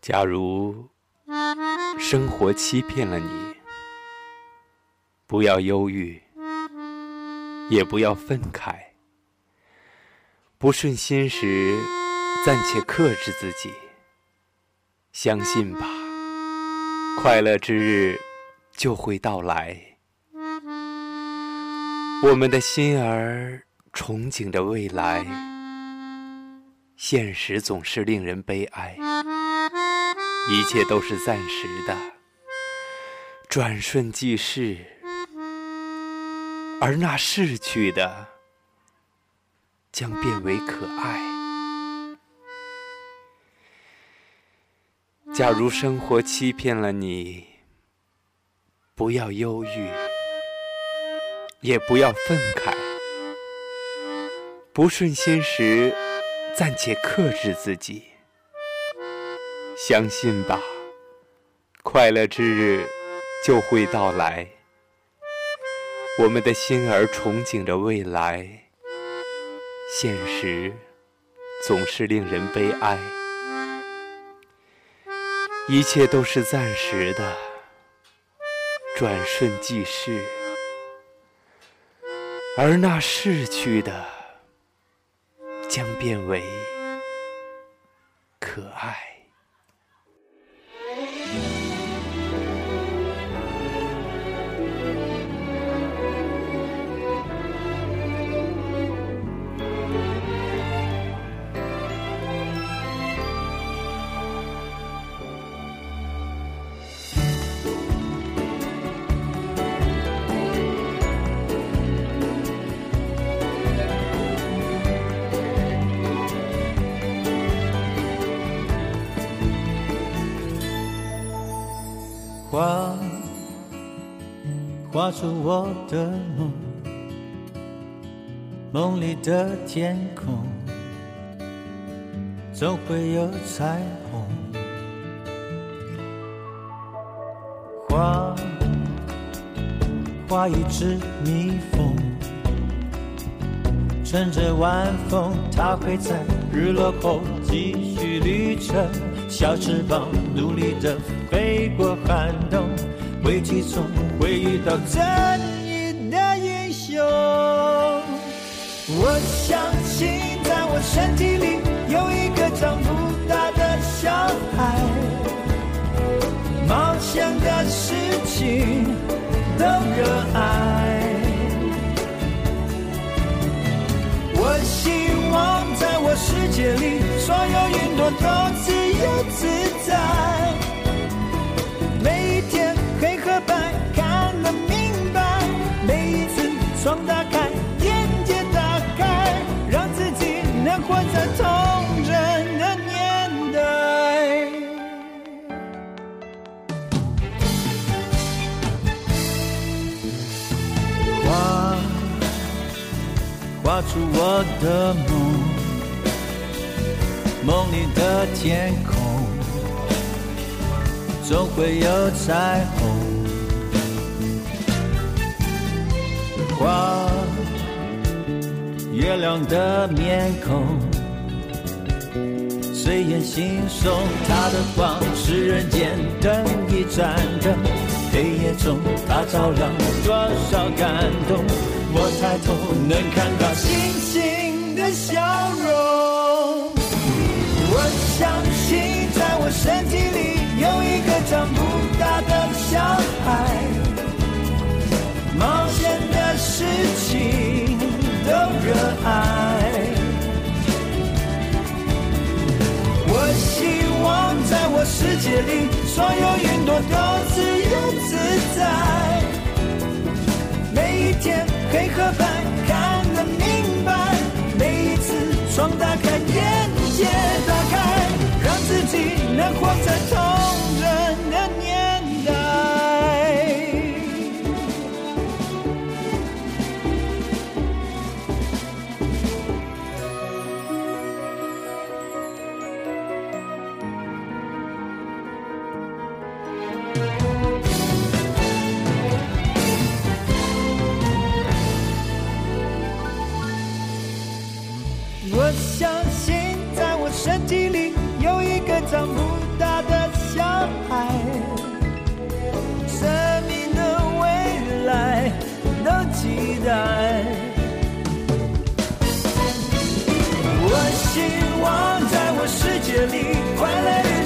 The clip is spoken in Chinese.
假如生活欺骗了你，不要忧郁，也不要愤慨。不顺心时，暂且克制自己。相信吧，快乐之日就会到来。我们的心儿憧憬着未来，现实总是令人悲哀。一切都是暂时的，转瞬即逝，而那逝去的将变为可爱。假如生活欺骗了你，不要忧郁，也不要愤慨。不顺心时，暂且克制自己。相信吧，快乐之日就会到来。我们的心儿憧憬着未来，现实总是令人悲哀。一切都是暂时的，转瞬即逝，而那逝去的将变为可爱。画出我的梦，梦里的天空总会有彩虹。画，画一只蜜蜂，乘着晚风，它会在日落后继续旅程。小翅膀，努力地飞过寒冬，危机中会遇到正义的英雄。我相信，在我身体里有一个长不大的小孩，冒险的事情都热爱。我希望，在我世界里，所有云朵都自由自在。画出我的梦，梦里的天空总会有彩虹。画，月亮的面孔，随眼惺忪，它的光是人间灯一盏灯，黑夜中它照亮多少感动。我抬头能看到星星的笑容。我相信，在我身体里有一个长不大的小孩，冒险的事情都热爱。我希望，在我世界里，所有云朵都自由自我相信，在我身体里有一个长不大的小孩，生命的未来都期待。我希望，在我世界里，快乐。